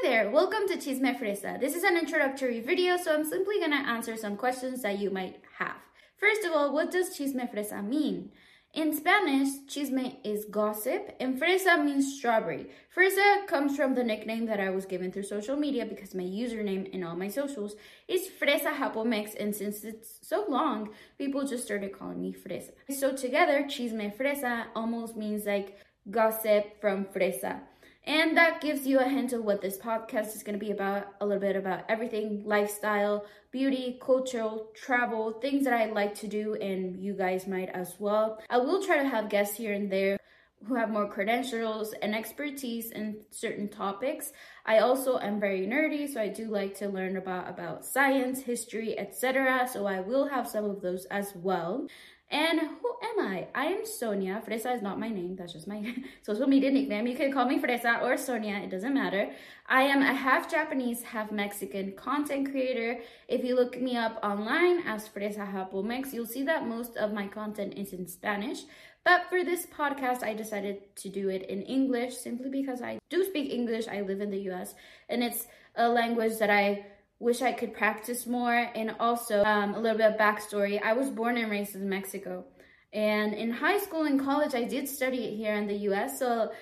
Hi there, welcome to Chisme Fresa. This is an introductory video, so I'm simply gonna answer some questions that you might have. First of all, what does Chisme Fresa mean? In Spanish, chisme is gossip, and fresa means strawberry. Fresa comes from the nickname that I was given through social media because my username in all my socials is Fresa Japomex, and since it's so long, people just started calling me Fresa. So together, chisme fresa almost means like gossip from fresa. And that gives you a hint of what this podcast is going to be about a little bit about everything lifestyle, beauty, cultural, travel, things that I like to do, and you guys might as well. I will try to have guests here and there who have more credentials and expertise in certain topics. I also am very nerdy, so I do like to learn about about science, history, etc. So I will have some of those as well. And who I? I am Sonia. Fresa is not my name. That's just my social media nickname. You can call me Fresa or Sonia. It doesn't matter. I am a half Japanese, half Mexican content creator. If you look me up online as Fresa Japomex, you'll see that most of my content is in Spanish. But for this podcast, I decided to do it in English simply because I do speak English. I live in the US and it's a language that I wish I could practice more. And also, um, a little bit of backstory I was born and raised in Mexico. And in high school and college, I did study it here in the US. So,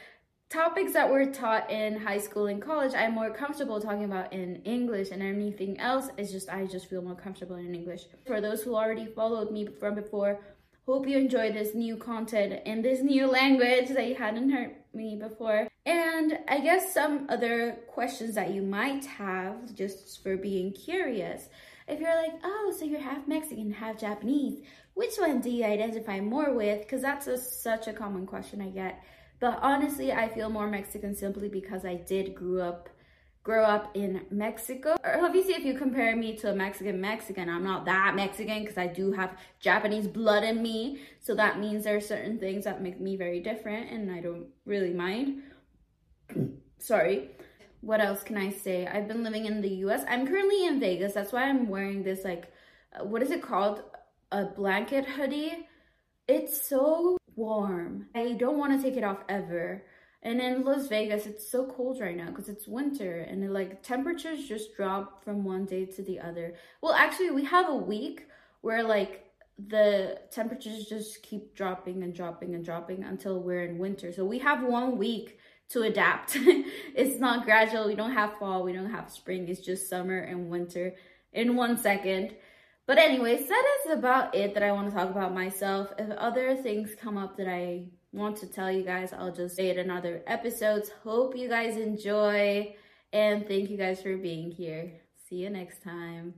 topics that were taught in high school and college, I'm more comfortable talking about in English, and anything else is just, I just feel more comfortable in English. For those who already followed me from before, Hope you enjoy this new content in this new language that you hadn't heard me before. And I guess some other questions that you might have just for being curious. If you're like, oh, so you're half Mexican, half Japanese, which one do you identify more with? Because that's a, such a common question I get. But honestly, I feel more Mexican simply because I did grew up grow up in Mexico. Or Obviously, if you compare me to a Mexican Mexican, I'm not that Mexican because I do have Japanese blood in me. So that means there are certain things that make me very different and I don't really mind. Sorry. What else can I say? I've been living in the US. I'm currently in Vegas. That's why I'm wearing this like uh, what is it called? A blanket hoodie. It's so warm. I don't want to take it off ever. And in Las Vegas, it's so cold right now because it's winter and it, like temperatures just drop from one day to the other. Well, actually, we have a week where like the temperatures just keep dropping and dropping and dropping until we're in winter. So we have one week to adapt. it's not gradual. We don't have fall. We don't have spring. It's just summer and winter in one second. But anyways, that is about it that I want to talk about myself. If other things come up that I want to tell you guys. I'll just say it in other episodes. Hope you guys enjoy and thank you guys for being here. See you next time.